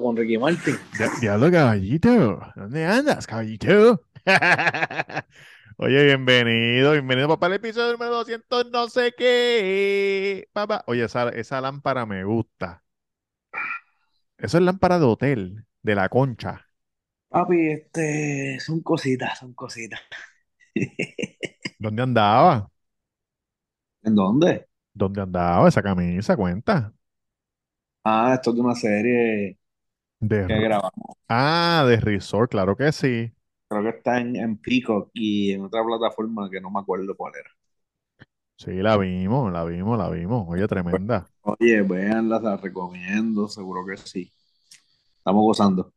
Con Ricky Martin. Diablo, caballito. ¿Dónde andas, caballito? Oye, bienvenido, bienvenido papá al episodio número 200, no sé qué. Papá, oye, esa, esa lámpara me gusta. Eso es lámpara de hotel, de la concha. Papi, este, son cositas, son cositas. ¿Dónde andaba? ¿En dónde? ¿Dónde andaba esa camisa? Cuenta. Ah, esto es de una serie De, que grabamos. ah, de resort, claro que sí. Creo que está en, en Peacock y en otra plataforma que no me acuerdo cuál era. Sí, la vimos, la vimos, la vimos. Oye, tremenda. Oye, véanla, la recomiendo, seguro que sí. Estamos gozando.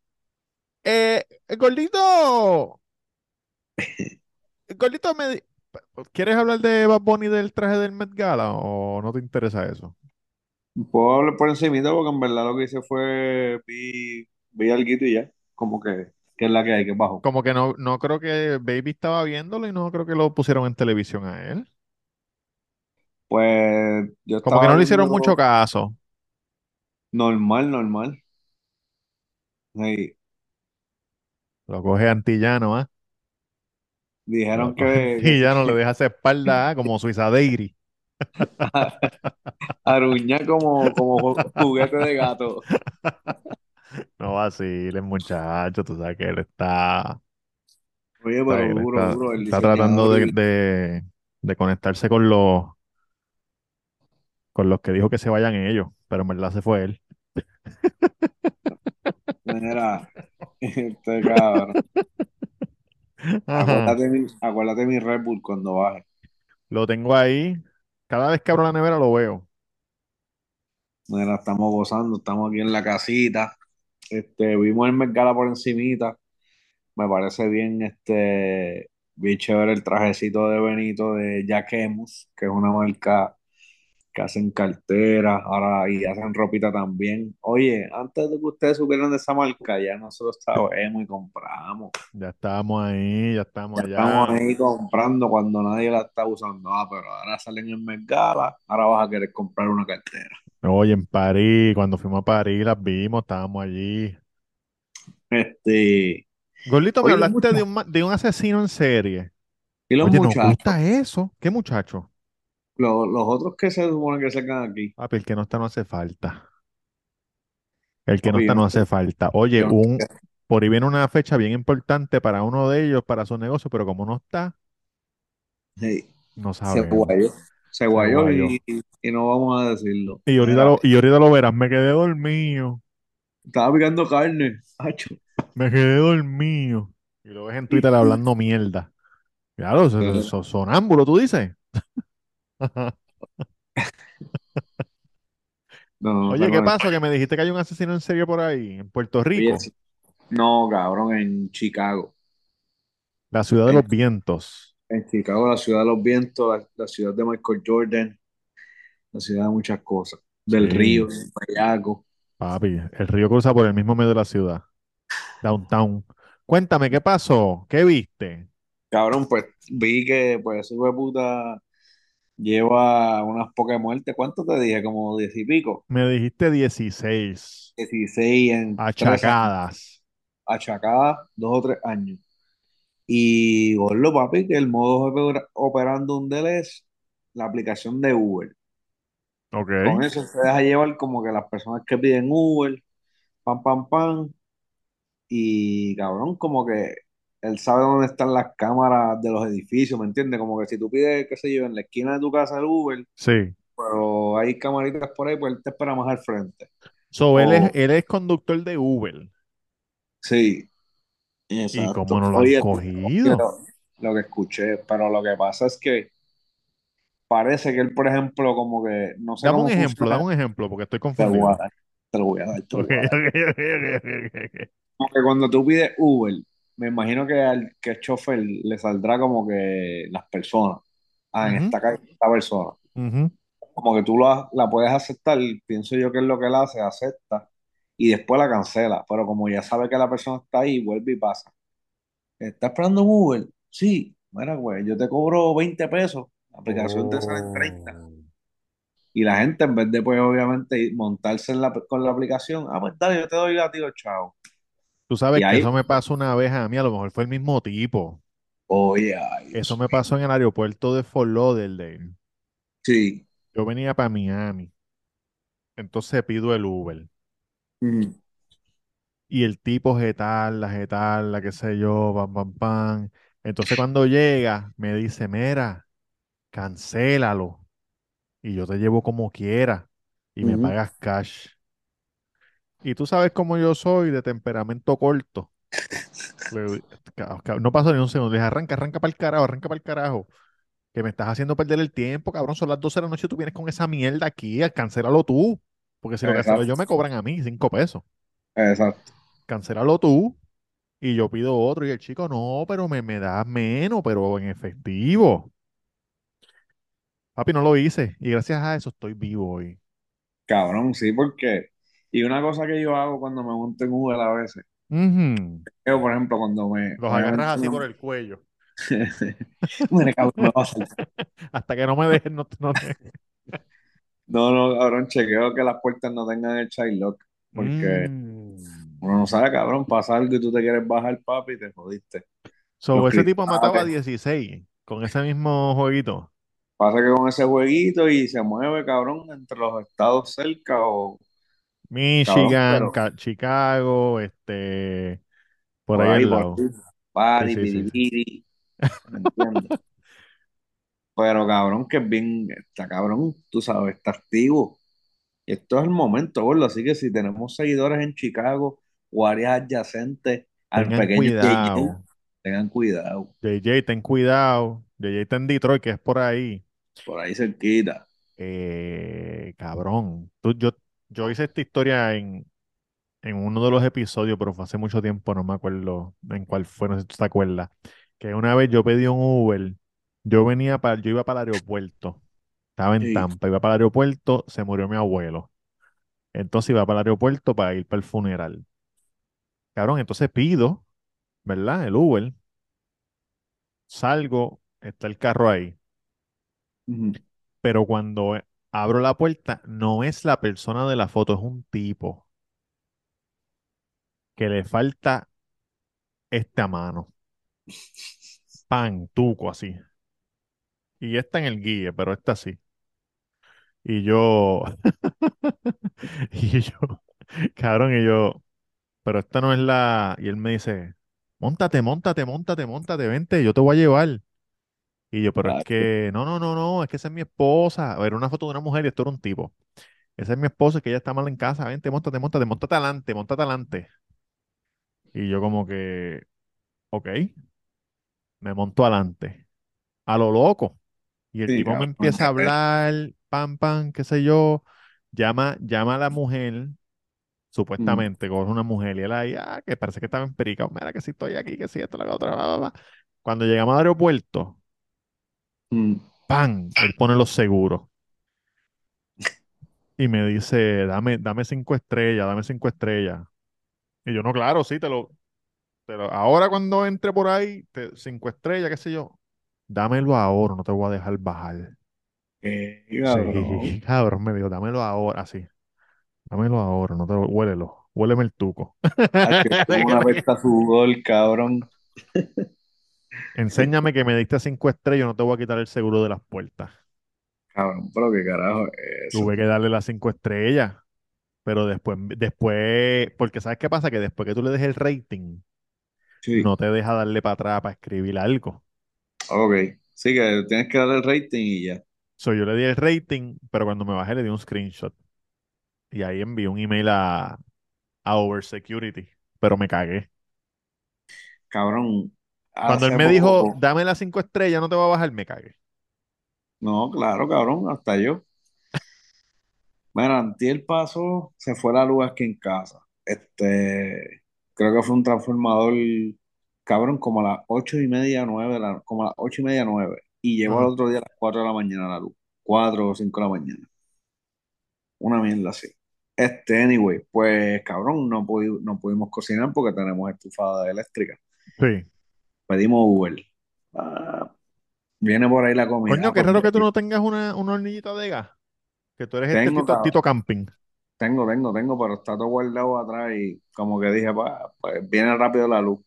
Eh, gordito. Gordito, me ¿quieres hablar de Bad Bunny del traje del Met Gala o no te interesa eso? Puedo hablar por encimita porque en verdad lo que hice fue vi, vi alguito y ya. Como que, que es la que hay, que es bajo. Como que no, no creo que Baby estaba viéndolo y no creo que lo pusieron en televisión a él. Pues yo Como que no le hicieron viendo mucho caso. normal, normal. Sí, Lo coge antillano, ¿ah? Lo dijeron coge que, antillano, le deja esa espalda, ¿ah? Como Suiza Daily. Aruña como, como ju- juguete de gato. No vaciles, muchacho, tú sabes que él está, Oye, está, pero él duro, está, duro. El está tratando de, de, de conectarse con los, con los que dijo que se vayan ellos, pero en verdad se fue él. mira, este cabrón. Acuérdate mi, acuérdate mi Red Bull cuando baje. Lo tengo ahí. Cada vez que abro la nevera lo veo. Mira, estamos gozando, estamos aquí en la casita. Este, vimos el Gala por encimita. Me parece bien, este, bien chévere el trajecito de Benito de Jacquemus, que es una marca que hacen carteras, ahora y hacen ropita también. Oye, antes de que ustedes supieran de esa marca, ya nosotros sabemos y compramos. Ya estamos ahí, ya estamos Ya estamos allá. ahí comprando cuando nadie la está usando. Ah, pero ahora salen en Met Gala, ahora vas a querer comprar una cartera. Oye, en París, cuando fuimos a París, las vimos, estábamos allí. Este, Gordito, me oye, hablaste de un, de un asesino en serie. y los Oye, ¿nos muchachos, gusta eso? ¿Qué muchacho? Los, los otros que se supone que sacan aquí. Papi, el que no está no hace falta. El que no está no no hace falta. Oye, un, por ahí viene una fecha bien importante para uno de ellos, para su negocio, pero como no está, Sí, no se sabemos. guayó, se Se guayó y, y no vamos a decirlo. Y ahorita lo, y ahorita lo verás, me quedé dormido. estaba picando carne, hacho. Me quedé dormido. Y lo ves en Twitter hablando mierda. Claro, so- so- so- sonámbulo, tú dices. No, Oye, ¿qué pasó? Que me dijiste que hay un asesino en serie por ahí, en Puerto Rico. No, cabrón, en Chicago. la ciudad de En, los vientos. en Chicago, la ciudad de los vientos, la, la ciudad de Michael Jordan, la ciudad de muchas cosas. Del Sí, río, del Payaco. papi, el río cruza por el mismo medio de la ciudad, downtown. Cuéntame, ¿qué pasó? ¿Qué viste? Cabrón, pues vi que pues ese puta lleva unas pocas muertes. ¿Cuánto te dije? Como diez y pico. Me dijiste 16 16 en achacadas. Achacada, dos o tres años. Y gordo, papi, que el modo opera- operando de él es la aplicación de Uber. Ok, Con eso se deja llevar como que las personas que piden Uber, pam, pam, pam. Y cabrón, como que él sabe dónde están las cámaras de los edificios, ¿me entiendes? Como que si tú pides, qué sé yo, en la esquina de tu casa el Uber, sí. pero hay camaritas por ahí, pues él te espera más al frente. So, él es, él es conductor de Uber. sí, ¿Y cómo exacto. no lo han Oye, oye, cogido? lo, que escuché, pero lo que pasa es que parece que él, por ejemplo, como que no sé Dame un ejemplo, dame funciona. un ejemplo, porque estoy confundido. te lo voy a dar, te lo voy a dar. ok, ok, ok, ok. Como que cuando tú pides Uber, me imagino que al que es chofer le saldrá como que las personas. Ah, en Ujú, esta calle esta persona. Como que tú la, la puedes aceptar, pienso yo que es lo que él hace, acepta y después la cancela. Pero como ya sabe que la persona está ahí, vuelve y pasa. ¿Estás esperando un Uber? Sí. Mira, güey, yo te cobro 20 pesos. La aplicación te sale en 30. Oh. Y la gente, en vez de, pues, obviamente, montarse en la, con la aplicación, ah, pues dale, yo te doy gatillo, chao. Tú sabes Y que ahí, eso me pasó una vez a mí, a lo mejor fue el mismo tipo. oye, Eso me pasó en el aeropuerto de Fort Lauderdale. Sí. Yo venía para Miami, entonces pido el Uber. Ujú, Y el tipo la la qué sé yo, pam, pam, pam. Entonces cuando llega, me dice, mira, cancélalo y yo te llevo como quiera y me pagas cash. Y tú sabes cómo yo soy de temperamento corto. No pasó ni un segundo. Le dije, arranca, arranca para el carajo, arranca para el carajo. Que me estás haciendo perder el tiempo, cabrón. Son las 12 de la noche y tú vienes con esa mierda aquí. Cancélalo tú. Porque si lo cancelo yo, me cobran a mí cinco pesos. exacto. Cancélalo tú y yo pido otro. Y el chico, no, pero me, me das menos, pero en efectivo. Papi, no lo hice. Y gracias a eso estoy vivo hoy. Cabrón, sí, porque. Y una cosa que yo hago cuando me monto en Uber a veces, yo, por ejemplo, cuando me. Los agarras así por el cuello. Mira, cabrón. Hasta que no me dejen, no, no te- No, no, cabrón, chequeo que las puertas no tengan el child lock, porque Mm. uno no sabe, cabrón, pasa algo y tú te quieres bajar, papi, y te jodiste. So, Los ese tipo mataba a cristales. 16 con ese mismo jueguito. Pasa que con ese jueguito y se mueve, cabrón, entre los estados cerca o, Michigan, pero Chicago, este, por por ahí. Pero cabrón, que es bien, está cabrón, tú sabes, está activo. Y esto es el momento, gordo. Así que si tenemos seguidores en Chicago o áreas adyacentes al Tengan pequeño JJ, cuidado. tengan cuidado, JJ, ten cuidado. JJ está en Detroit, que es por ahí. por ahí cerquita. Eh, cabrón. Tú- yo, yo hice esta historia en, en uno de los episodios, pero fue hace mucho tiempo, no me acuerdo en cuál fue, no sé si tú te acuerdas. Que una vez yo pedí un Uber, yo venía para, yo iba para el aeropuerto, estaba en Sí. Tampa, iba para el aeropuerto, se murió mi abuelo. Entonces iba para el aeropuerto para ir para el funeral. Cabrón, entonces pido, ¿verdad? El Uber, salgo, está el carro ahí. Pero cuando abro la puerta, no es la persona de la foto, es un tipo que le falta esta mano, pan, tuco así. Y está en el guía, pero está así. Y yo, y yo, cabrón, y yo, pero esta no es la. Y él me dice, móntate, móntate, móntate, móntate, vente, yo te voy a llevar. Y yo, pero es que, no, no, no, no, es que esa es mi esposa. A ver, una foto de una mujer y esto era un tipo. Esa es mi esposa, que ella está mal en casa, vente, móntate, móntate, móntate adelante, móntate adelante. Y yo como que, ok, me monto adelante, a lo loco. Y el Sí, tipo me empieza a hablar, pam, pam, qué sé yo, llama, llama a la mujer, Mm, supuestamente, con una mujer, y él ahí, ah, que parece que estaba empiricado, mira que si estoy aquí, que si esto, la otra, bla, bla, bla. Cuando llegamos al aeropuerto, mm, pam, él pone los seguros y me dice, dame, dame cinco estrellas, dame cinco estrellas. Y yo, no, claro, sí, te lo, te lo- ahora cuando entre por ahí, te- cinco estrellas, qué sé yo, dámelo ahora, no te voy a dejar bajar. cabrón. Sí, cabrón, me dijo, dámelo ahora, así. Dámelo ahora, no te lo, huélelo. Huéleme el tuco. Ah, que una pesta sudor, cabrón. Enséñame que me diste cinco estrellas, no te voy a quitar el seguro de las puertas. Cabrón, pero qué carajo es eso. Tuve que darle las cinco estrellas, pero después, después, porque ¿sabes qué pasa? Que después que tú le des el rating, Sí, no te deja darle para atrás para escribir algo. ok. Sí, que tienes que darle el rating y ya. So, yo le di el rating, pero cuando me bajé le di un screenshot. Y ahí envié un email a, a Oversecurity, pero me cagué. Cabrón, Cuando él me dijo, poco. dame las cinco estrellas, no te va a bajar, me cagué. No, claro, cabrón, hasta yo. Mira, antier pasó, se fue la luz aquí en casa. Este, creo que fue un transformador, cabrón, como a las ocho y media, nueve, la- como a las ocho y media, nueve. Y llegó al Ajá. otro día a las cuatro de la mañana la luz. Cuatro o cinco de la mañana. Una mierda así. Este, anyway, pues cabrón, no, pudi- no pudimos cocinar porque tenemos estufada eléctrica. Sí. Pedimos Uber. Ah, viene por ahí la Coño, comida, qué pues raro que tú no tengas una, una hornillita de gas. Que tú eres este Tengo, Tito, Tito. Camping. Tengo, tengo, tengo, pero está todo guardado atrás y como que dije, pa, pues viene rápido la luz.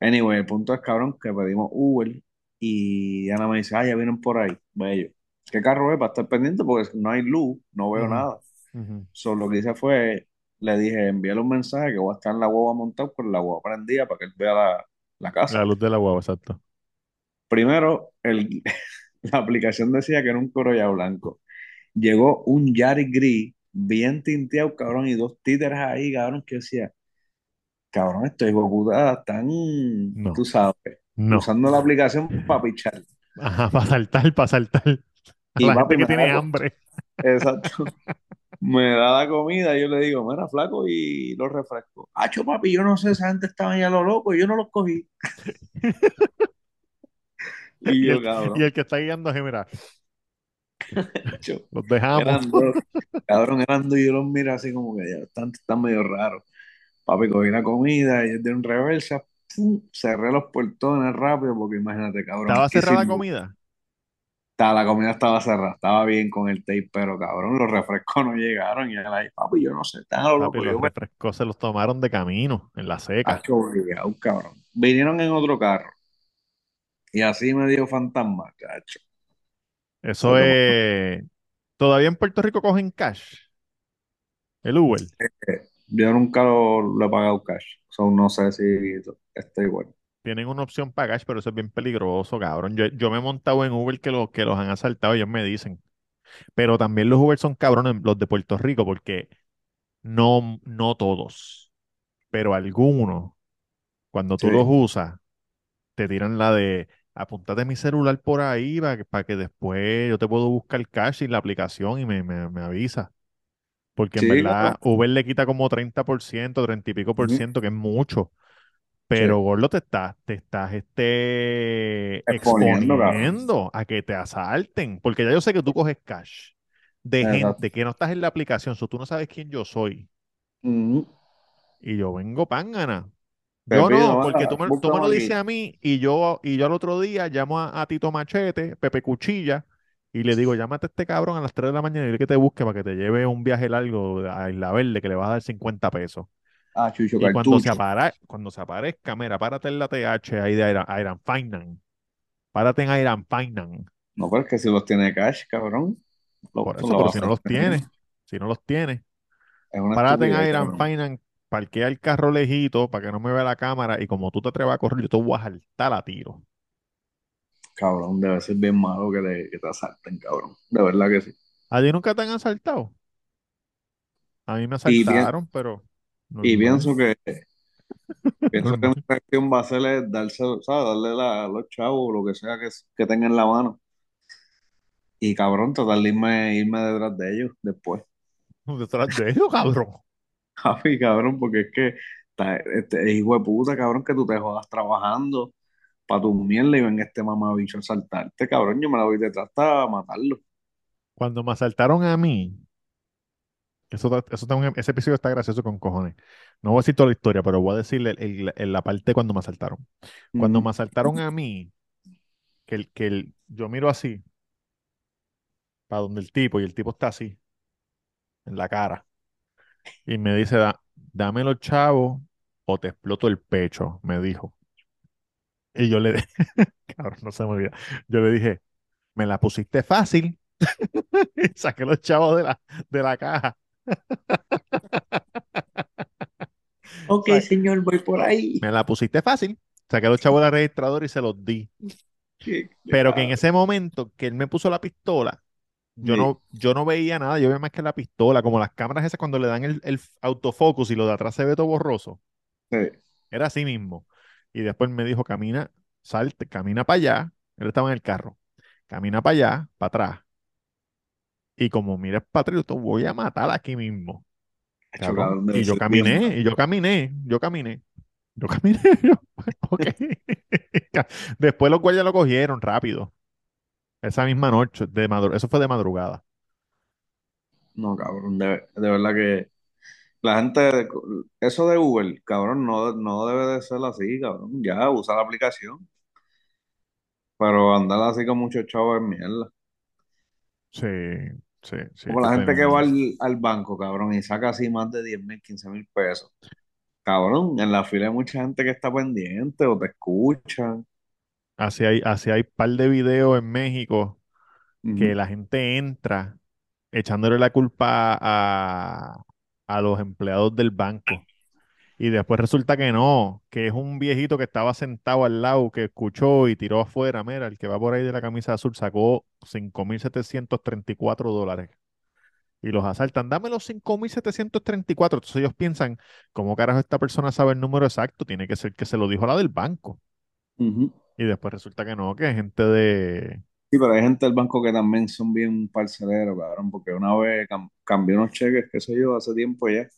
Anyway, el punto es, cabrón, que pedimos Uber y Ana me dice, ah, ya vienen por ahí. Bello. ¿Qué carro es? Para estar pendiente porque no hay luz, no veo nada. ujú. Solo lo que hice fue, le dije, envíale un mensaje que voy a estar en la guagua montado con la guagua prendida para que él vea la, la La casa. luz de la guagua, exacto. Primero, el, la aplicación decía que era un Corolla blanco. Llegó un Yaris gris, bien tinteado, cabrón, y dos títeres ahí, cabrón, que decía, cabrón, hijos de puta están, tú No, sabes, no. usando la aplicación para pichar. Ajá, para saltar, para saltar. A Y la gente que tiene hambre. exacto, me da la comida, y yo le digo, mira, flaco, y los refrescos. Acho, papi, yo no sé, esa gente estaba ahí a lo loco, y yo no los cogí. Y Y yo, el, y cabrón, el que está guiando, así, mira, los dejamos. eran dos, cabrón, eran dos, y yo los miro así como que ya están, están medio raros. Papi, cogí la comida y de un reversa, ¡pum! cerré los portones rápido, porque imagínate, cabrón, ¿Estaba cerrada la comida? Ta- La comida estaba cerrada, estaba bien con el tape, pero cabrón, los refrescos no llegaron. Y él ahí, papi, yo no sé, están a lo Papi, los refrescos se los tomaron de camino, en la seca. obligado, cabrón. Vinieron en otro carro y así me dio fantasma, cacho. Eso es... ¿Todavía en Puerto Rico cogen cash? El Uber. Yo nunca lo, lo he pagado cash, so, no sé si estoy bueno. Tienen una opción para cash, pero eso es bien peligroso, cabrón. Yo, yo me he montado en Uber que, los que los han asaltado, ellos me dicen. Pero también los Uber son cabrones, los de Puerto Rico, porque no, no todos, pero algunos, cuando tú los usas, te tiran la de apúntate mi celular por ahí para que, para que después yo te puedo buscar cash y la aplicación y me, me, me avisa. Porque en sí, verdad Uber le quita como 30%, 30 y pico por ciento, que es mucho. Sí, Pero, gordo, te estás, te estás este, exponiendo, a que te asalten. Porque ya yo sé que tú coges cash de Exacto. gente que no estás en la aplicación, so tú no sabes quién yo soy. Y yo vengo pángana. Yo no, porque tú me, tú me lo dices a mí y yo, y yo al otro día llamo a, a Tito Machete, Pepe Cuchilla, y le digo, llámate a este cabrón a las 3 de la mañana y dile que te busque para que te lleve un viaje largo a Isla Verde que le vas a dar 50 pesos. Ah, Chucho Y cuando se, apara, cuando se aparezca, mira, párate en la TH ahí de Iron, Iron Finance. Párate en Iron Finance. No, pero es que si los tiene cash, cabrón, lo, Por eso, lo pero si no los tienes, si no los una párate en Iron. Finance, parquea el carro lejito para que no me vea la cámara y como tú te atrevas a correr, yo te voy a saltar a tiro. Cabrón, debe ser bien malo que te, que te asalten, cabrón. De verdad que sí. ¿A ti nunca te han asaltado? A mí me asaltaron, y pienso que pienso que mi reacción va a ser es darse, ¿sabes? Darle la- a los chavos, lo que sea que, que tenga en la mano. Y cabrón, tratar de irme, irme detrás de ellos después. Detrás de ellos, cabrón. Javi, cabrón, porque es que este, hijo de puta, cabrón, que tú te jodas trabajando para tu mierda y ven este mamabicho a saltarte, cabrón. Yo me la voy detrás hasta matarlo. Cuando me asaltaron a mí, eso, eso está un- ese episodio está gracioso con cojones. No voy a decir toda la historia, pero voy a decirle el- el- la parte cuando me asaltaron. Cuando me asaltaron a mí, que, el, que el- yo miro así, para donde el tipo, y el tipo está así, en la cara, y me dice, da, dame los chavos o te exploto el pecho, me dijo. Y yo le, cabrón, no se me olvida. Yo le dije, me la pusiste fácil. Y saqué los chavos de la, de la caja. Ok, señor, voy por ahí. Me la pusiste fácil. Saqué los chavos del registrador y se los di. Qué- Pero que en ese momento que él me puso la pistola, yo Sí, no, yo no veía nada. Yo veía más que la pistola, como las cámaras esas cuando le dan el, el autofocus y lo de atrás se ve todo borroso. sí. Era así mismo. Y después me dijo, camina, salte, camina para allá. Él estaba en el carro. Camina para allá, para atrás. Y como mires para atrás, te voy a matar aquí mismo. Cabrón. Y yo caminé, y yo caminé, yo caminé, yo caminé. yo, ok. Después los guardias lo cogieron rápido. Esa misma noche, de eso fue de madrugada. No, cabrón, de, de verdad que la gente, de- eso de Uber, cabrón, no, no debe de ser así, cabrón. Ya, usa la aplicación, pero andar así con muchos chavos es mierda. Sí. Sí, Como la gente que va al, al banco, cabrón, y saca así más de diez mil, quince mil pesos. Cabrón, en la fila hay mucha gente que está pendiente o te escuchan. Así hay, así hay par de videos en México que la gente entra echándole la culpa a, a los empleados del banco. Y después resulta que no, que es un viejito que estaba sentado al lado, que escuchó y tiró afuera. Mira, el que va por ahí de la camisa azul sacó 5.734 dólares. Y los asaltan. Dame los 5.734. Entonces ellos piensan, ¿cómo carajo esta persona sabe el número exacto? Tiene que ser que se lo dijo la del banco. Y después resulta que no, que es gente de... Sí, pero hay gente del banco que también son bien parceleros, cabrón, porque una vez cam- cambié unos cheques, qué sé yo, hace tiempo ya,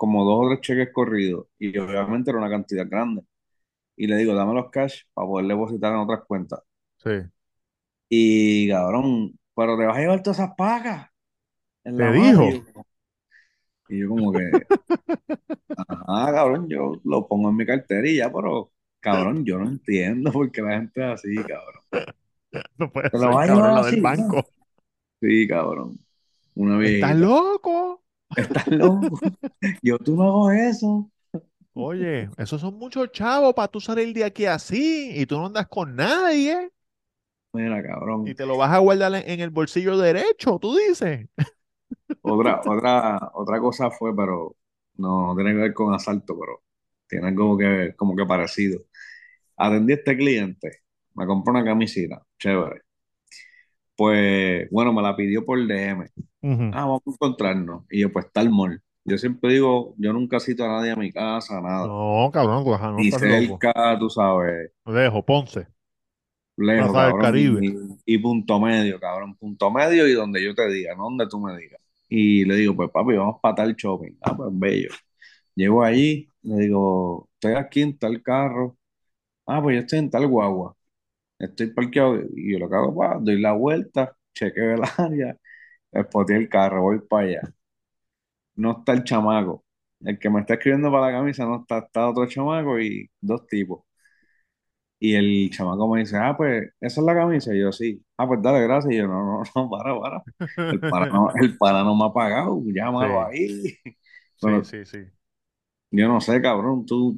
como dos o tres cheques corridos, y obviamente era una cantidad grande. Y le digo, dame los cash para poder depositar en otras cuentas. Sí. Y cabrón, pero te vas a llevar todas esas pagas en Te la mano. Y dijo. yo, y yo como que, ah, cabrón, yo lo pongo en mi cartera y ya, pero cabrón, yo no entiendo por qué la gente es así, cabrón. No puede ¿Te lo ser, vas a cabrón, llevar lo del banco. Sí, cabrón. Una ¿Estás viejita. loco? Estás loco. Yo, tú no hago eso. Oye, esos son muchos chavos para tú salir de aquí así y tú no andas con nadie Mira, y cabrón. te lo vas a guardar en el bolsillo derecho, tú dices. Otra, otra, otra cosa fue, pero no, no tiene que ver con asalto, pero tiene algo que, como que parecido. Atendí a este cliente, me compró una camisita, chévere. Pues, bueno, me la pidió por DM. Ah, vamos a encontrarnos. Y yo, pues, el mall. Yo siempre digo, yo nunca cito a nadie a mi casa, nada. No, cabrón, tú ajá, no Ni estás loco. cerca, tú sabes, Dejo, Ponce, lejos, Plaza del cabrón. Caribe. Y, y punto medio, cabrón. Punto medio y donde yo te diga, no donde tú me digas. Y le digo, pues, papi, vamos para tal shopping. Ah, pues, bello. Llego allí, le digo, estoy aquí en tal carro. Ah, pues yo estoy en tal guagua. Estoy parqueado y yo lo que hago, pa, doy la vuelta, chequeo el área, espoteé el carro, voy para allá. No está el chamaco. El que me está escribiendo para la camisa no está, está otro chamaco y dos tipos. Y el chamaco me dice, ah, pues, esa es la camisa. Y yo, sí. Ah, pues dale, gracias. Y yo, no, no, no, para, para. El para no, el para no me ha pagado, llámalo Sí, ahí. sí, sí, sí. yo no sé, cabrón, tú,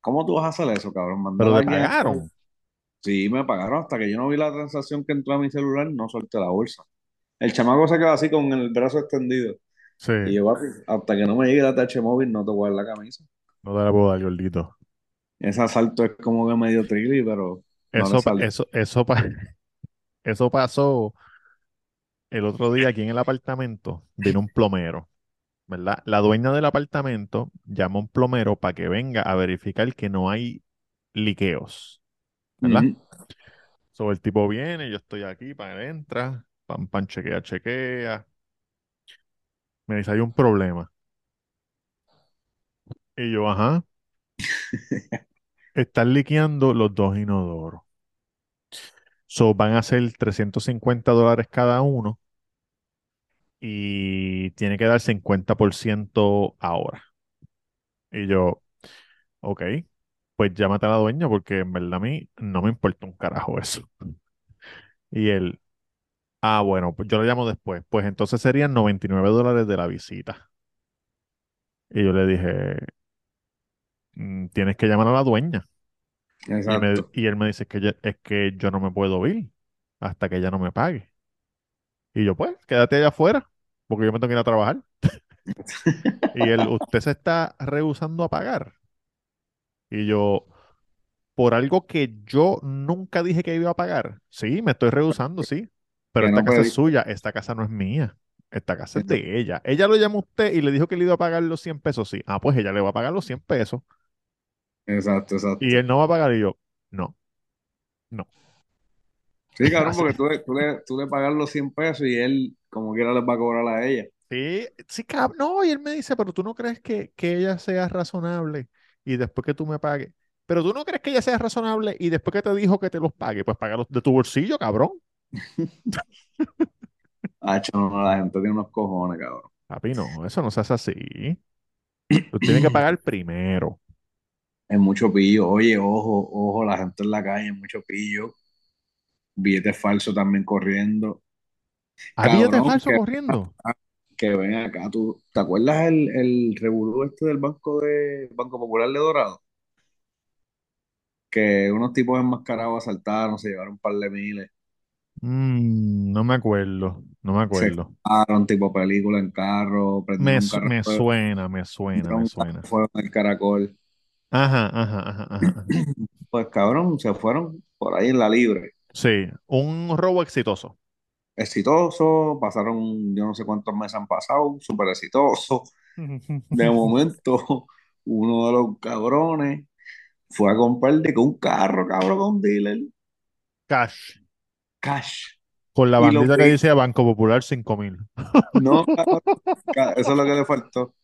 ¿cómo tú vas a hacer eso, cabrón? Mandar Pero a te alguien a pagaron. Sí, me pagaron hasta que yo no vi la transacción que entró a mi celular, no solté la bolsa. El chamaco se quedó así con el brazo extendido. Sí, Y yo, papi, hasta que no me llegue la TH móvil, no te voy a dar la camisa. no te la puedo dar, gordito. Ese asalto es como que medio trilly, pero no Eso, salió. eso, eso, pa- eso pasó el otro día aquí en el apartamento. Vino un plomero, ¿verdad? La dueña del apartamento llama a un plomero para que venga a verificar que no hay liqueos, ¿verdad? Ujú. So, el tipo viene, yo estoy aquí, para entra, pam, pam, chequea, chequea. Me dice, hay un problema. Y yo, ajá, están liqueando los dos inodoros. So, van a ser 350 dólares cada uno y tiene que dar 50% ahora. Y yo, ok, pues llámate a la dueña porque en verdad a mí no me importa un carajo eso. Y él, ah, bueno, pues yo lo llamo después. Pues entonces serían 99 dólares de la visita. Y yo le dije, "Mm, tienes que llamar a la dueña. Y, me, y él me dice que ya- es que yo no me puedo ir hasta que ella no me pague. Y yo, pues, quédate allá afuera, porque yo me tengo que ir a trabajar. Y él, usted se está rehusando a pagar. Y yo, por algo que yo nunca dije que iba a pagar. Sí, me estoy rehusando, sí. Pero esta no casa es suya, esta casa no es mía. Esta casa es de ella. Ella lo llamó a usted y le dijo que le iba a pagar los 100 pesos. Sí. Ah, pues ella le va a pagar los 100 pesos. exacto. Y exacto. él no va a pagar. Y yo, no, no. Sí, cabrón, porque tú, le- tú, le, tú le pagas los 100 pesos y él, como quiera, les va a cobrar a ella. Sí, sí, cab- no, y él me dice, pero tú no crees que, que ella sea razonable y después que tú me pagues. Pero tú no crees que ella sea razonable y después que te dijo que te los pague, pues págalos de tu bolsillo, cabrón. Ah, no, no, la gente tiene unos cojones, cabrón. Papi, no, eso no se hace así. Tú tienes que pagar primero. Es mucho pillo. Oye, ojo, ojo, la gente en la calle es mucho pillo. Billetes falsos también corriendo. ¿Hay billetes Cabrón, falsos que, corriendo? que ven acá. ¿Tú, ¿te acuerdas el, el revolú este del Banco de Banco Popular de Dorado? Que unos tipos enmascarados asaltaron, se llevaron un par de miles, Mm, no me acuerdo, no me se acuerdo. escaparon tipo película en carro, Me, su- carro, me suena, me suena, me suena. fuego en el caracol. Ajá, ajá, ajá. Pues cabrón, se fueron por ahí en la libre. Sí, un robo exitoso. Exitoso, pasaron, yo no sé cuántos meses han pasado, súper exitoso. De momento, uno de los cabrones fue a comprar de un carro, cabrón, con dealer, Cash. Cash. Con la Y bandita que que dice Banco Popular cinco mil. no, eso es lo que le faltó.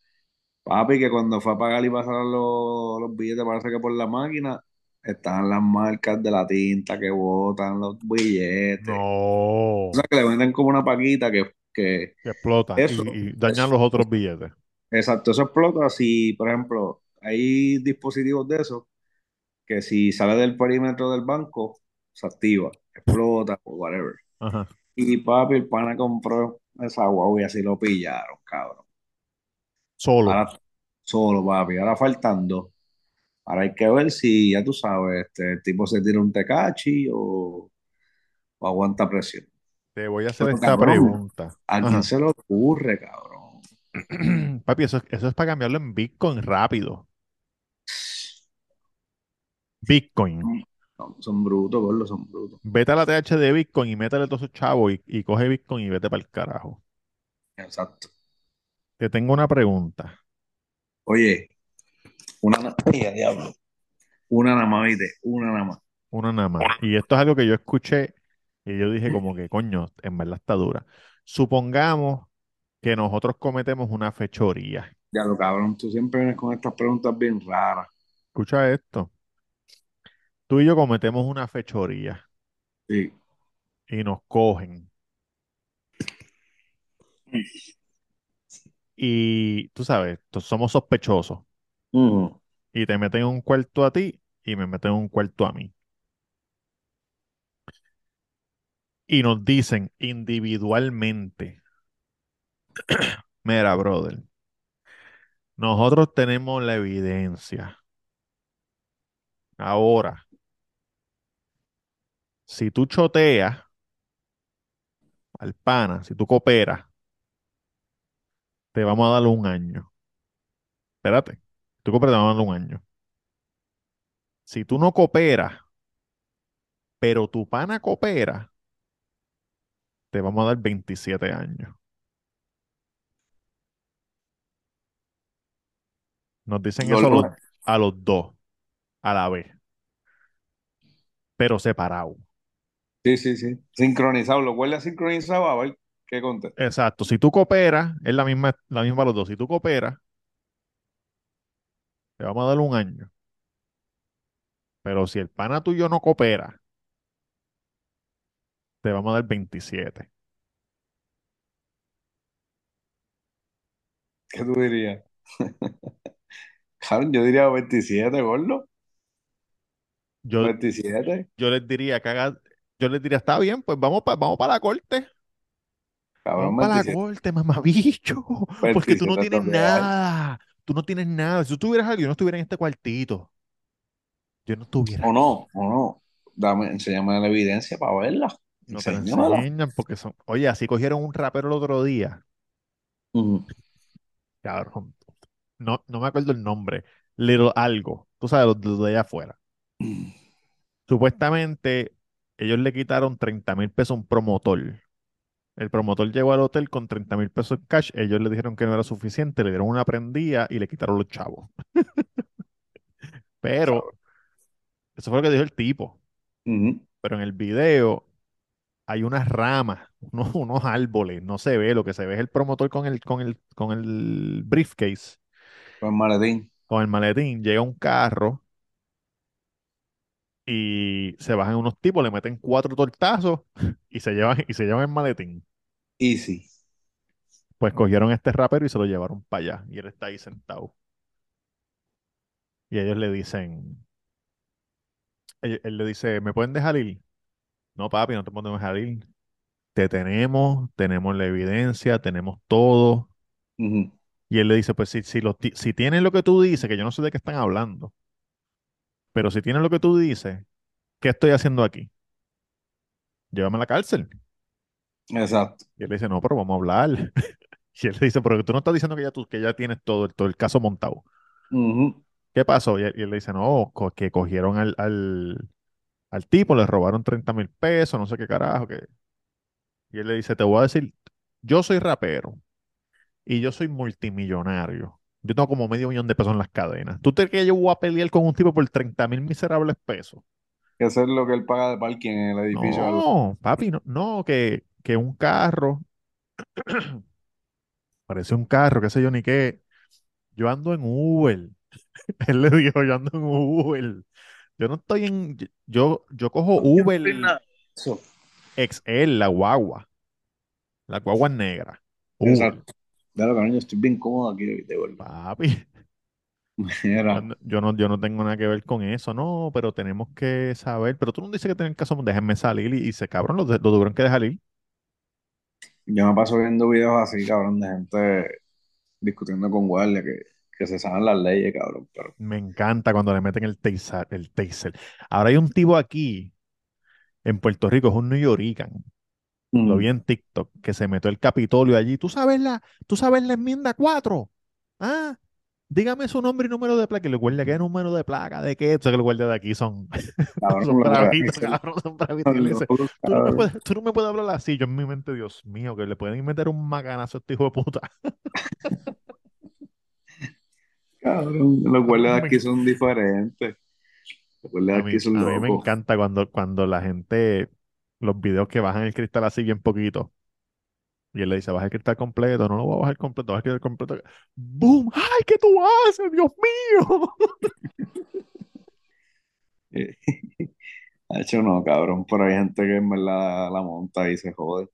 Papi, que cuando fue a pagar y pasaron los, los billetes, parece que por la máquina estaban las marcas de la tinta que botan los billetes. O No. sea, que le venden como una paquita que, que Que explota y, eso, y dañan eso, los otros billetes. exacto, eso explota si, por ejemplo, hay dispositivos de esos que si sale del perímetro del banco, se activa, explota o whatever. Ajá. Y papi, el pana compró esa guagua y así lo pillaron, cabrón. Solo. Ahora solo, papi, ahora faltan dos. Ahora hay que ver si, ya tú sabes, este, el tipo se tira un tecachi o, o aguanta presión. Te voy a hacer Pero esta cabrón, pregunta. ¿a quién Ajá. se le ocurre, cabrón? Papi, eso, es- eso es para cambiarlo en Bitcoin rápido. Bitcoin. No, son brutos, gordo, son brutos. Vete a la TH de Bitcoin y métele todos esos chavos y, y coge Bitcoin y vete para el carajo. Exacto. Te tengo una pregunta. Oye, una, diablo. Una nada más, ¿viste? Una nada más. Una nada más. Y esto es algo que yo escuché y yo dije como que, coño, en verdad está dura. Supongamos que nosotros cometemos una fechoría. Ya lo cabrón, tú siempre vienes con estas preguntas bien raras. Escucha esto. Tú y yo cometemos una fechoría Sí. y nos cogen. Y tú sabes, somos sospechosos. Y te meten en un cuarto a ti y me meten en un cuarto a mí. Y nos dicen individualmente, mira, brother, nosotros tenemos la evidencia. Ahora, si tú choteas al pana, si tú cooperas, te vamos a dar un año. Espérate, tú cooperas, te vamos a dar un año. Si tú no cooperas, pero tu pana coopera, te vamos a dar 27 años. Nos dicen eso a los, a los dos, a la vez, pero separados. Sí, sí, sí. Sincronizado, lo vuelve a sincronizado a ver qué contesta. Exacto, si tú cooperas, es la misma, la misma los dos. Si tú cooperas, te vamos a dar un año. Pero si el pana tuyo no coopera, te vamos a dar 27. ¿Qué tú dirías? Cabrón, yo diría 27, gordo. Yo, 27. yo les diría que haga- yo les diría, está bien, pues vamos para vamos para la corte. Vamos para la 27. corte, mamabicho. Porque tú no 27 tienes nada. Tú no tienes nada. Si tú tuvieras algo, yo no estuviera en este cuartito. Yo no estuviera O no, o no. Dame, enséñame la evidencia para verla. No te enseñan porque son. Oye, así cogieron un rapero el otro día. Ujú. Cabrón. No, no me acuerdo el nombre. Little algo. Tú sabes, los de los de allá afuera. Supuestamente, ellos le quitaron 30 mil pesos a un promotor. El promotor llegó al hotel con 30 mil pesos en cash. Ellos le dijeron que no era suficiente, le dieron una prendida y le quitaron los chavos. Pero, eso fue lo que dijo el tipo. Pero en el video hay unas ramas, unos, unos árboles, no se ve. Lo que se ve es el promotor con el, con el, con el briefcase, Pues maletín. con el maletín. Llega un carro y se bajan unos tipos, le meten cuatro tortazos y se llevan, y se llevan el maletín. Easy. Pues cogieron a este rapero y se lo llevaron para allá. Y él está ahí sentado. Y ellos le dicen, él, él le dice, ¿me pueden dejar ir? No, papi, no te podemos dejar ir. te tenemos, tenemos la evidencia, tenemos todo. Y él le dice, pues si, si, si tienes lo que tú dices, que yo no sé de qué están hablando, pero si tienes lo que tú dices, ¿qué estoy haciendo aquí? Llévame a la cárcel. Exacto. Y él le dice, no, pero vamos a hablar. Y él le dice, pero tú no estás diciendo que ya, tú, que ya tienes todo, el- todo el caso montado. ¿Qué pasó? Y él, y él le dice, no, co- que cogieron al, al, al tipo, le robaron 30 mil pesos, no sé qué carajo. Que... Y él le dice, te voy a decir, yo soy rapero y yo soy multimillonario. Yo tengo como medio millón de pesos en las cadenas. ¿Tú te crees que yo voy a pelear con un tipo por 30 mil miserables pesos? Que eso es lo que él paga de parking en el edificio. No, papi, no, no, que, que un carro, parece un carro, qué sé yo ni qué. Yo ando en Uber. Él le dijo, yo ando en Uber. Yo no estoy en, yo, yo cojo Uber. XL, la guagua. La guagua es negra. Uber, Exacto. Claro, cariño, estoy bien cómodo aquí, de verdad. papi. Mira, Yo no, yo no, yo tengo nada que ver con eso, no, pero tenemos que saber. Pero tú no dices que tienen caso, déjenme salir y, y se cabrón, lo, lo tuvieron que dejar ir. yo me paso viendo videos así, cabrón, de gente discutiendo con guardia que, que se saben las leyes, cabrón. Pero Me encanta cuando le meten el taser, el taser. Ahora hay un tipo aquí en Puerto Rico, es un New Yorican. Lo vi mm, en TikTok, que se metió el Capitolio allí. ¿Tú sabes la, tú sabes la enmienda 4? Ah, dígame su nombre y número de placa. Y le guardia, ¿qué número de placa? ¿De qué? O sea, que los guardias de aquí son, cabrón, bravitos, cabrón, son dice, tú no me puedes, tú no me puedes hablar así. Yo en mi mente, Dios mío, que le pueden meter un macanazo a este hijo de puta. Cabrón, los A guardias de aquí son diferentes. Los guardias a de aquí mí, son a mí me encanta cuando, cuando la gente, los videos que bajan el cristal así bien poquito. Y él le dice, baja el cristal completo, no lo voy a bajar completo, baja el cristal completo. ¡Boom! ¡Ay, qué tú haces, Dios mío! De hecho, no, cabrón, pero hay gente que en verdad la monta y se jode.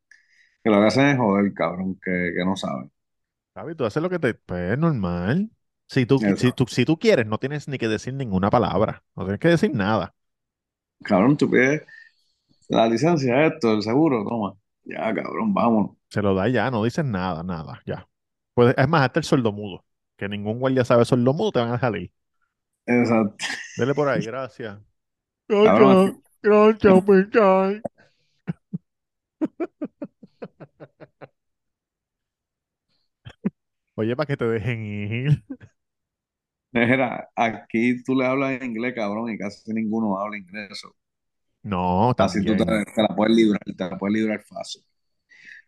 Que lo que hacen es joder, cabrón, que, que no saben. Javi, tú haces lo que te... Pues es normal. Si tú, si tú, si tú quieres, no tienes ni que decir ninguna palabra. No tienes que decir nada. Cabrón, tú pides la licencia, esto, el seguro, toma. Ya, cabrón, vámonos. Se lo da ya, no dices nada, nada, ya. Pues, es más, hasta el sordomudo. Que ningún guardia sabe sordomudo, te van a salir. Exacto. Dele por ahí, gracias. Gracias, gracias, Pichay. Oye, para que te dejen ir. Mira, aquí tú le hablas en inglés, cabrón, y casi ninguno habla inglés. so, No, Así tú te, la puedes librar, te la puedes librar fácil.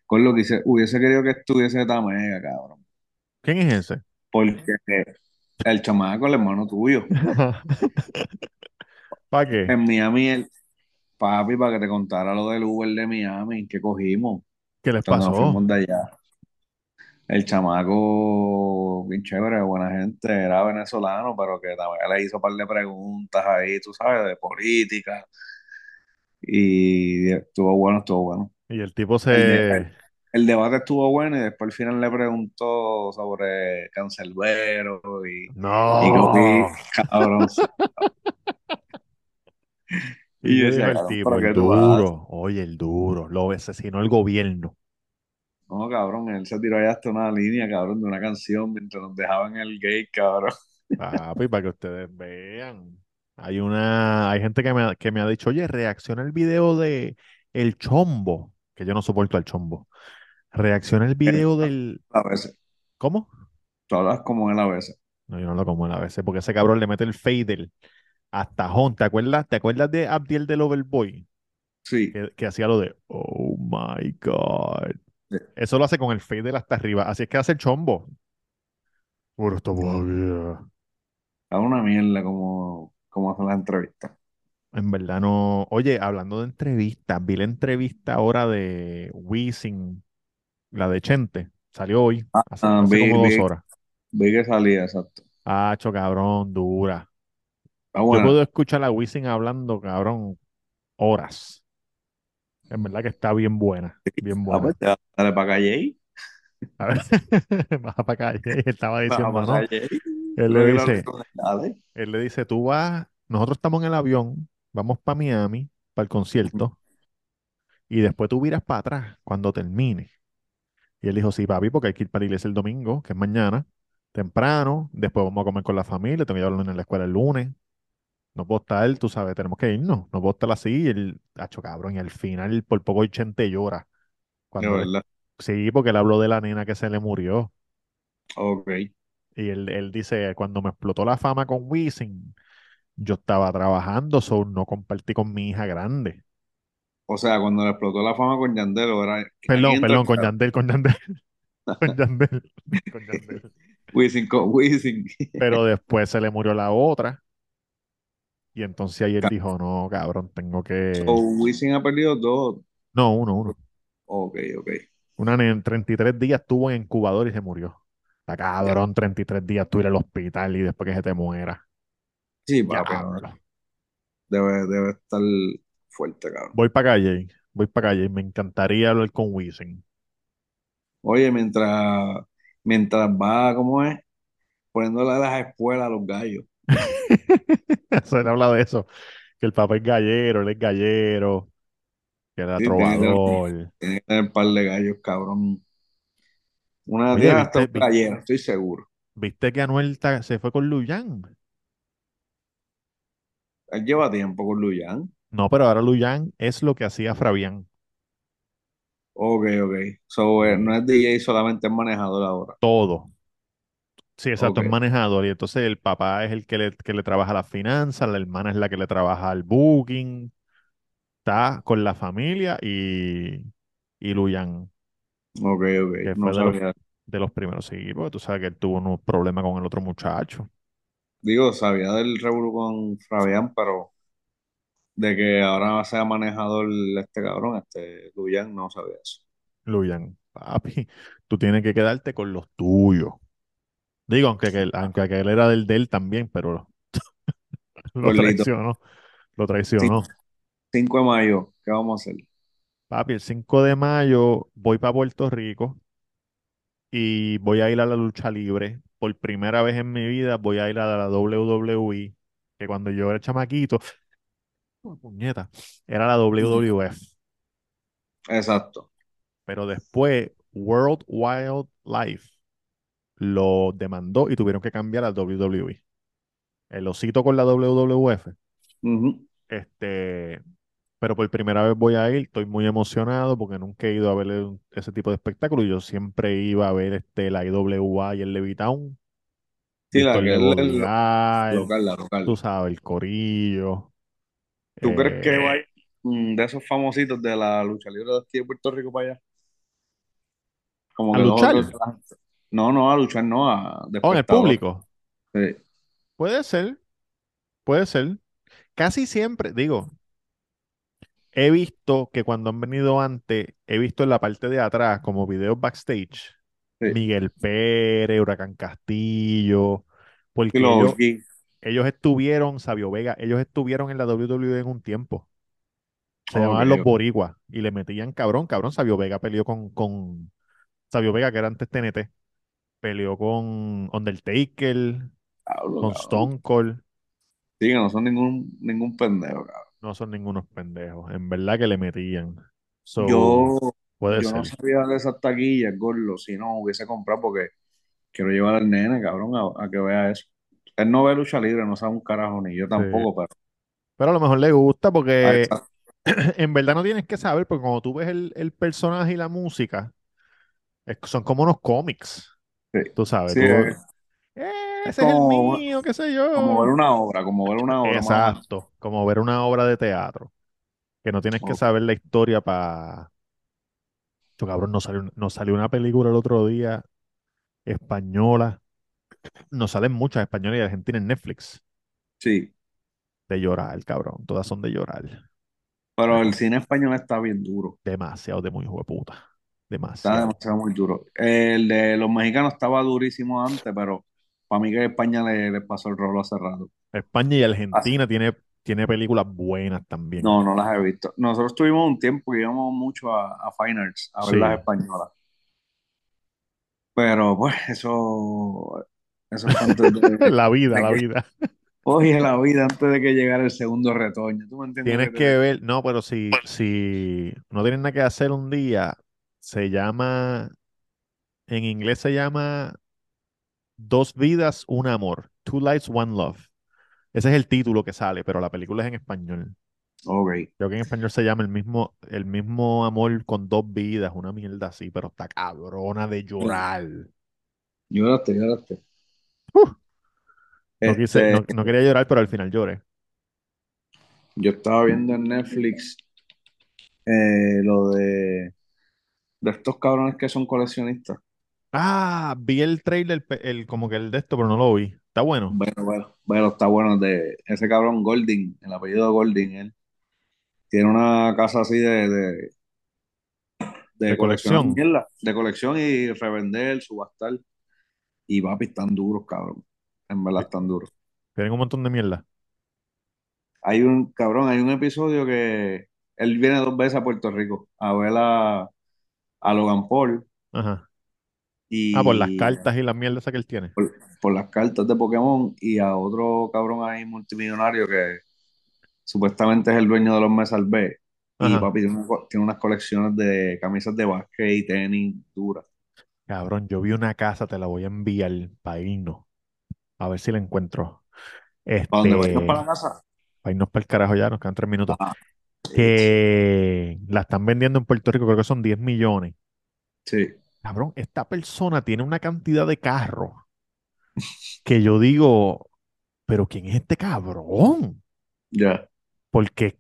Con lo que hice- hubiese querido que estuviese Tamega, cabrón. ¿Quién es ese? Porque el chamaco, el hermano tuyo, ¿Para qué? en Miami, el papi, para que te contara lo del Uber de Miami que cogimos ¿Qué les nos pasó? de allá. El chamaco, bien chévere, buena gente, era venezolano, pero que también le hizo un par de preguntas ahí, tú sabes, de política. Y estuvo bueno, estuvo bueno. Y el tipo El, se... el debate estuvo bueno y después al final le preguntó sobre Cancerbero y, No. cabrón. ¿Y Y yo decía, el tipo? ¿pero El duro. Oye, el duro. Lo asesinó el gobierno. No, cabrón, él se tiró allá hasta una línea, cabrón, de una canción mientras nos dejaban el gate, cabrón. Papi, para que ustedes vean. Hay una, hay gente que me, ha- que me ha dicho, oye, reacciona el video de El Chombo, que yo no soporto al Chombo. Reacciona el video del... A veces, ¿Cómo? tú hablas como él a veces. No, yo no lo como a veces, porque ese cabrón le mete el fader hasta Jon. ¿Te acuerdas? ¿Te acuerdas de Abdiel del Overboy? Sí. Que, que hacía lo de, oh my God. sí. Eso lo hace con el fader hasta arriba. Así es que hace el Chombo. Puro esto, Es una mierda como, como hacen las entrevistas. En verdad no. Oye, hablando de entrevistas, vi la entrevista ahora de Wisin, la de Chente. Salió hoy, hace, Ah, hace vi, como dos vi, horas. vi que salía, exacto. Hacho, cabrón, dura. Está Yo puedo escuchar a Wisin hablando, cabrón, horas. En verdad que está bien buena, bien Ah, pues buena. ya, dale para calle. A ver, para y Estaba diciendo, ¿no? Él Le dice, él le dice, tú vas, nosotros estamos en el avión, vamos para Miami, para el concierto. y después tú miras para atrás cuando termine. Y él dijo, sí, papi, porque hay que ir para la iglesia el domingo, que es mañana, temprano, después vamos a comer con la familia, tengo que llevarlo en la escuela el lunes. No puedo estar, tú sabes, tenemos que irnos, no puedo estar así. Y él, hacho cabrón, y al final por poco el chente llora. De Cuando verdad. sí, porque él habló de la nena que se le murió. Ok. Y él, él dice, cuando me explotó la fama con Wisin, yo estaba trabajando, so no compartí con mi hija grande. O sea, cuando le explotó la fama con Yandel, era Perdón, perdón, con Yandel, con Yandel, con Yandel, con Yandel. Wisin con Wisin. Pero después se le murió la otra. Y entonces ahí él dijo, no, cabrón, tengo que... Wisin ha perdido dos. No, uno, uno. Ok, ok. Una en 33 días estuvo en incubador y se murió. Ya. cabrón, 33 días tú ir al hospital y después que se te muera. Sí, Diablo. Debe, debe estar fuerte, cabrón. Voy para calle, voy para calle. Me encantaría hablar con Wisin. Oye, mientras, mientras va, ¿cómo es? Poniéndole a las espuelas a los gallos. Se le habla de eso. Que el papá es gallero, él es gallero, que era Sí, trovador. tiene que tener un par de gallos, cabrón. Una Oye, tiene hasta ¿viste, gallero, estoy seguro. viste que Anuel se fue con Luyan? Él lleva tiempo con Luyan. No, pero ahora Luyan es lo que hacía Fabián. Ok, ok. So, eh, no es DJ, solamente es manejador ahora. Todo. Sí, exacto, es manejador. Y entonces el papá es el que le, que le trabaja las finanzas, la hermana es la que le trabaja el booking. Está con la familia y, y Luyan, ok, ok. que No fue de los, sabía. de los primeros. Sí, porque tú sabes que él tuvo unos problemas con el otro muchacho. Digo, sabía del revolú con Fabián, pero de que ahora sea manejador este cabrón, este Luyan, no sabía eso. Luyan, papi, tú tienes que quedarte con los tuyos. Digo, aunque aquel, aunque aquel era del de él también, pero lo traicionó, lo traicionó. 5 de mayo, ¿qué vamos a hacer? Papi, el 5 de mayo voy para Puerto Rico y voy a ir a la lucha libre. Por primera vez en mi vida voy a ir a la WWE, que cuando yo era chamaquito, ¡oh, puñeta, era la WWF. Exacto. Pero después World Wildlife lo demandó y tuvieron que cambiar a WWE. El osito con la WWF. Este, pero por primera vez voy a ir, estoy muy emocionado porque nunca he ido a ver un- ese tipo de espectáculo. Yo siempre iba a ver este, la IWA y el Levitown, Sí, la que la local, la tú local. sabes, el Corillo. ¿Tú crees que va a ir de esos famositos de la lucha libre de aquí de Puerto Rico para allá? Como a que luchar. No, no, a luchar, no, a de o en el público. Sí. Puede ser, puede ser. Casi siempre, digo, he visto que cuando han venido antes, he visto en la parte de atrás, como videos backstage, Sí. Miguel Pérez, Huracán Castillo, porque los ellos, estuvieron, Sabio Vega, ellos estuvieron en la WWE en un tiempo. Se Ok, llamaban los. Boricuas y le metían cabrón, cabrón. Sabio Vega peleó con, con Sabio Vega, que era antes TNT, peleó con Undertaker, con cabrón. Stone Cold. Sí, que no son ningún, ningún pendejo, cabrón. No son ningunos pendejos. En verdad que le metían. So, Yo, puede yo no sabía de esas taquillas, gordo, si no hubiese comprado porque quiero llevar al nene, cabrón, a, a que vea eso. Él no ve lucha libre, no sabe un carajo, ni yo Sí. tampoco, pero Pero a lo mejor le gusta porque en verdad no tienes que saber, porque cuando tú ves el, el personaje y la música, es- son como unos cómics. Sí, Tú sabes, sí, tú, "Eh, es ese es el como, mío, qué sé como ver yo. una obra, como ver una obra más. Exacto, como ver una obra de teatro, que no tienes que saber la historia para... Cabrón, nos salió, nos salió una película el otro día española, nos salen muchas españolas y argentinas en Netflix, Sí, de llorar, cabrón, todas son de llorar. pero el cine español está bien duro, demasiado de muy hijo de puta, está demasiado. demasiado muy duro. El de los mexicanos estaba durísimo antes, pero para mí que España le, le pasó el rolo hace rato. España y Así- Argentina tiene, tiene películas buenas también. No, no las he visto. Nosotros tuvimos un tiempo que íbamos mucho a, a Fine Arts a ver las españolas. Pero pues eso, eso antes de, la vida, de la que vida. Oye, la vida antes de que llegara el segundo retoño. ¿Tú me entiendes Tienes que te que digo? ver, no, pero si, si no tienes nada que hacer un día, se llama, en inglés se llama Dos vidas, un amor. Two lives, one love. Ese es el título que sale, pero la película es en español. Ok. Creo que en español se llama el mismo, el mismo amor con dos vidas, una mierda así, pero está cabrona de llorar. Lloraste, lloraste. Uh, no quise, Este, no, no quería llorar, pero al final lloré. yo estaba viendo en Netflix eh, lo de, de estos cabrones que son coleccionistas. Ah, vi el trailer, el, como que el de esto, pero no lo vi. Está bueno. Bueno, bueno, bueno, está bueno. De ese cabrón Golding, el apellido de Golding, él tiene una casa así de, de, de colección. mierda, de colección y revender, subastar. Y papi, están duros, cabrón. En verdad están duros. Tienen un montón de mierda. Hay un, cabrón, hay un episodio que él viene dos veces a Puerto Rico a ver a, a Logan Paul Ajá. Ah, por las cartas y las mierdas que él tiene. por, por las cartas de Pokémon y a otro cabrón ahí multimillonario que supuestamente es el dueño de los Mesal B. Y papi tiene, una co- tiene unas colecciones de camisas de básquet y tenis duras. Cabrón, yo vi una casa, te la voy a enviar para irnos. A ver si la encuentro. ¿Para dónde vamos? ¿Para Este, la casa? para irnos para el carajo ya, nos quedan tres minutos. Ah. Que la están vendiendo en Puerto Rico, creo que son 10 millones. Sí, Cabrón, esta persona tiene una cantidad de carros que yo digo, pero ¿quién es este cabrón? ya. Porque,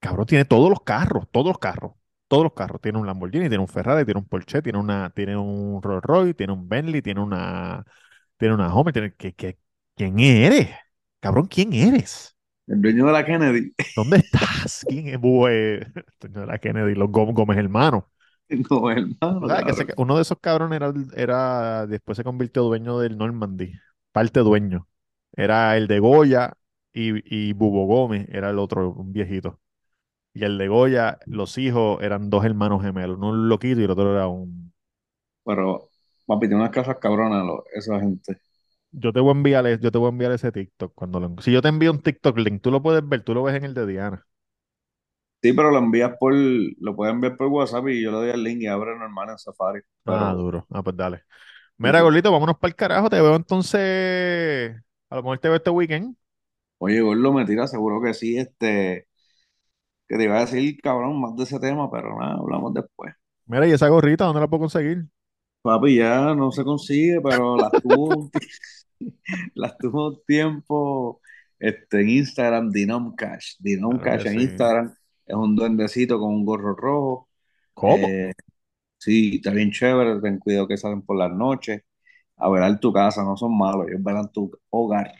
cabrón, tiene todos los carros, todos los carros, todos los carros. Tiene un Lamborghini, tiene un Ferrari, tiene un Porsche, tiene una, tiene un Rolls Royce, tiene un Bentley, tiene una, tiene una Hummer, tiene, ¿qué- qué- quién eres? Cabrón, ¿quién eres? El dueño de la Kennedy. ¿Dónde estás? ¿Quién es? Bue- Señora Kennedy, los Gó- Gómez hermanos. No, hermano, ¿Sabes que ese cabrón. ca- uno de esos cabrones era, era, después se convirtió dueño del Normandy, parte dueño. Era el de Goya y, y Bubo Gómez, era el otro, un viejito. Y el de Goya, los hijos eran dos hermanos gemelos, uno un loquito y el otro era un... Pero, papi, tiene unas casas cabronas lo- esa gente. Yo te voy a enviar, e- yo te voy a enviar ese TikTok cuando lo... Si yo te envío un TikTok link, tú lo puedes ver, tú lo ves en el de Diana. Sí, pero lo envías por, lo pueden ver por WhatsApp y yo le doy el link y abre normal en Safari. Ah, duro. Ah, pues dale. Mira, sí. gordito, vámonos para el carajo. Te veo entonces. A lo mejor te veo este weekend. Oye, Gordo, me tira, seguro que sí, este, que te iba a decir, cabrón, más de ese tema, pero nada, hablamos después. Mira, ¿y esa gorrita dónde la puedo conseguir? Papi, ya no se consigue, pero las tuvo, las tuvo un tiempo, este, en Instagram, Dinom Cash. Dinom Claro Cash que en sí. Instagram es un duendecito con un gorro rojo. ¿Cómo? Eh, sí, está bien chévere, ten cuidado que salen por las noches a velar tu casa, no son malos, ellos velan tu hogar.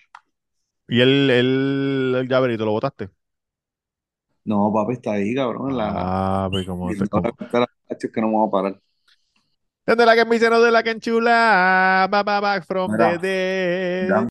¿Y el, el, el llaverito lo botaste? No, papi, está ahí, cabrón, en la... Ah, pues como la Como... es que no me voy a parar. Desde la que me hicieron de la que enchula. Ba, back from the dead. ya